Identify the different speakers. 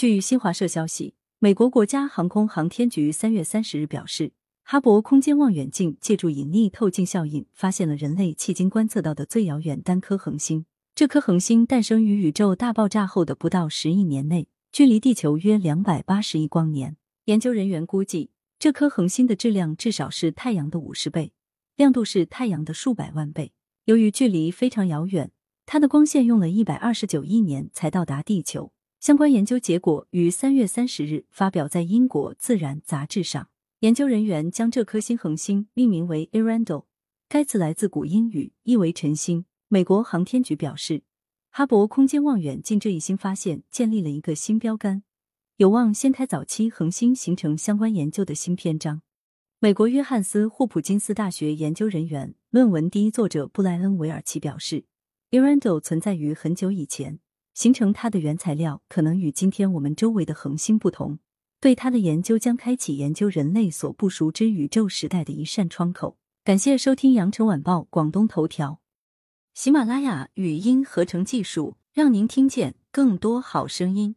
Speaker 1: 据新华社消息，美国国家航空航天局三月三十日表示，哈勃空间望远镜借助引力透镜效应，发现了人类迄今观测到的最遥远单颗恒星。这颗恒星诞生于宇宙大爆炸后的不到十亿年内，距离地球约两百八十亿光年。研究人员估计，这颗恒星的质量至少是太阳的五十倍，亮度是太阳的数百万倍。由于距离非常遥远，它的光线用了一百二十九亿年才到达地球。相关研究结果于三月三十日发表在英国《自然》杂志上。研究人员将这颗新恒星命名为 Earendel，该词来自古英语，意为晨星。美国航天局表示，哈勃空间望远镜这一新发现建立了一个新标杆，有望掀开早期恒星形成相关研究的新篇章。美国约翰斯霍普金斯大学研究人员、论文第一作者布莱恩维尔奇表示，Earendel 存在于很久以前。形成它的原材料可能与今天我们周围的恒星不同，对它的研究将开启研究人类所不熟知宇宙时代的一扇窗口。感谢收听羊城晚报广东头条，喜马拉雅语音合成技术，让您听见更多好声音。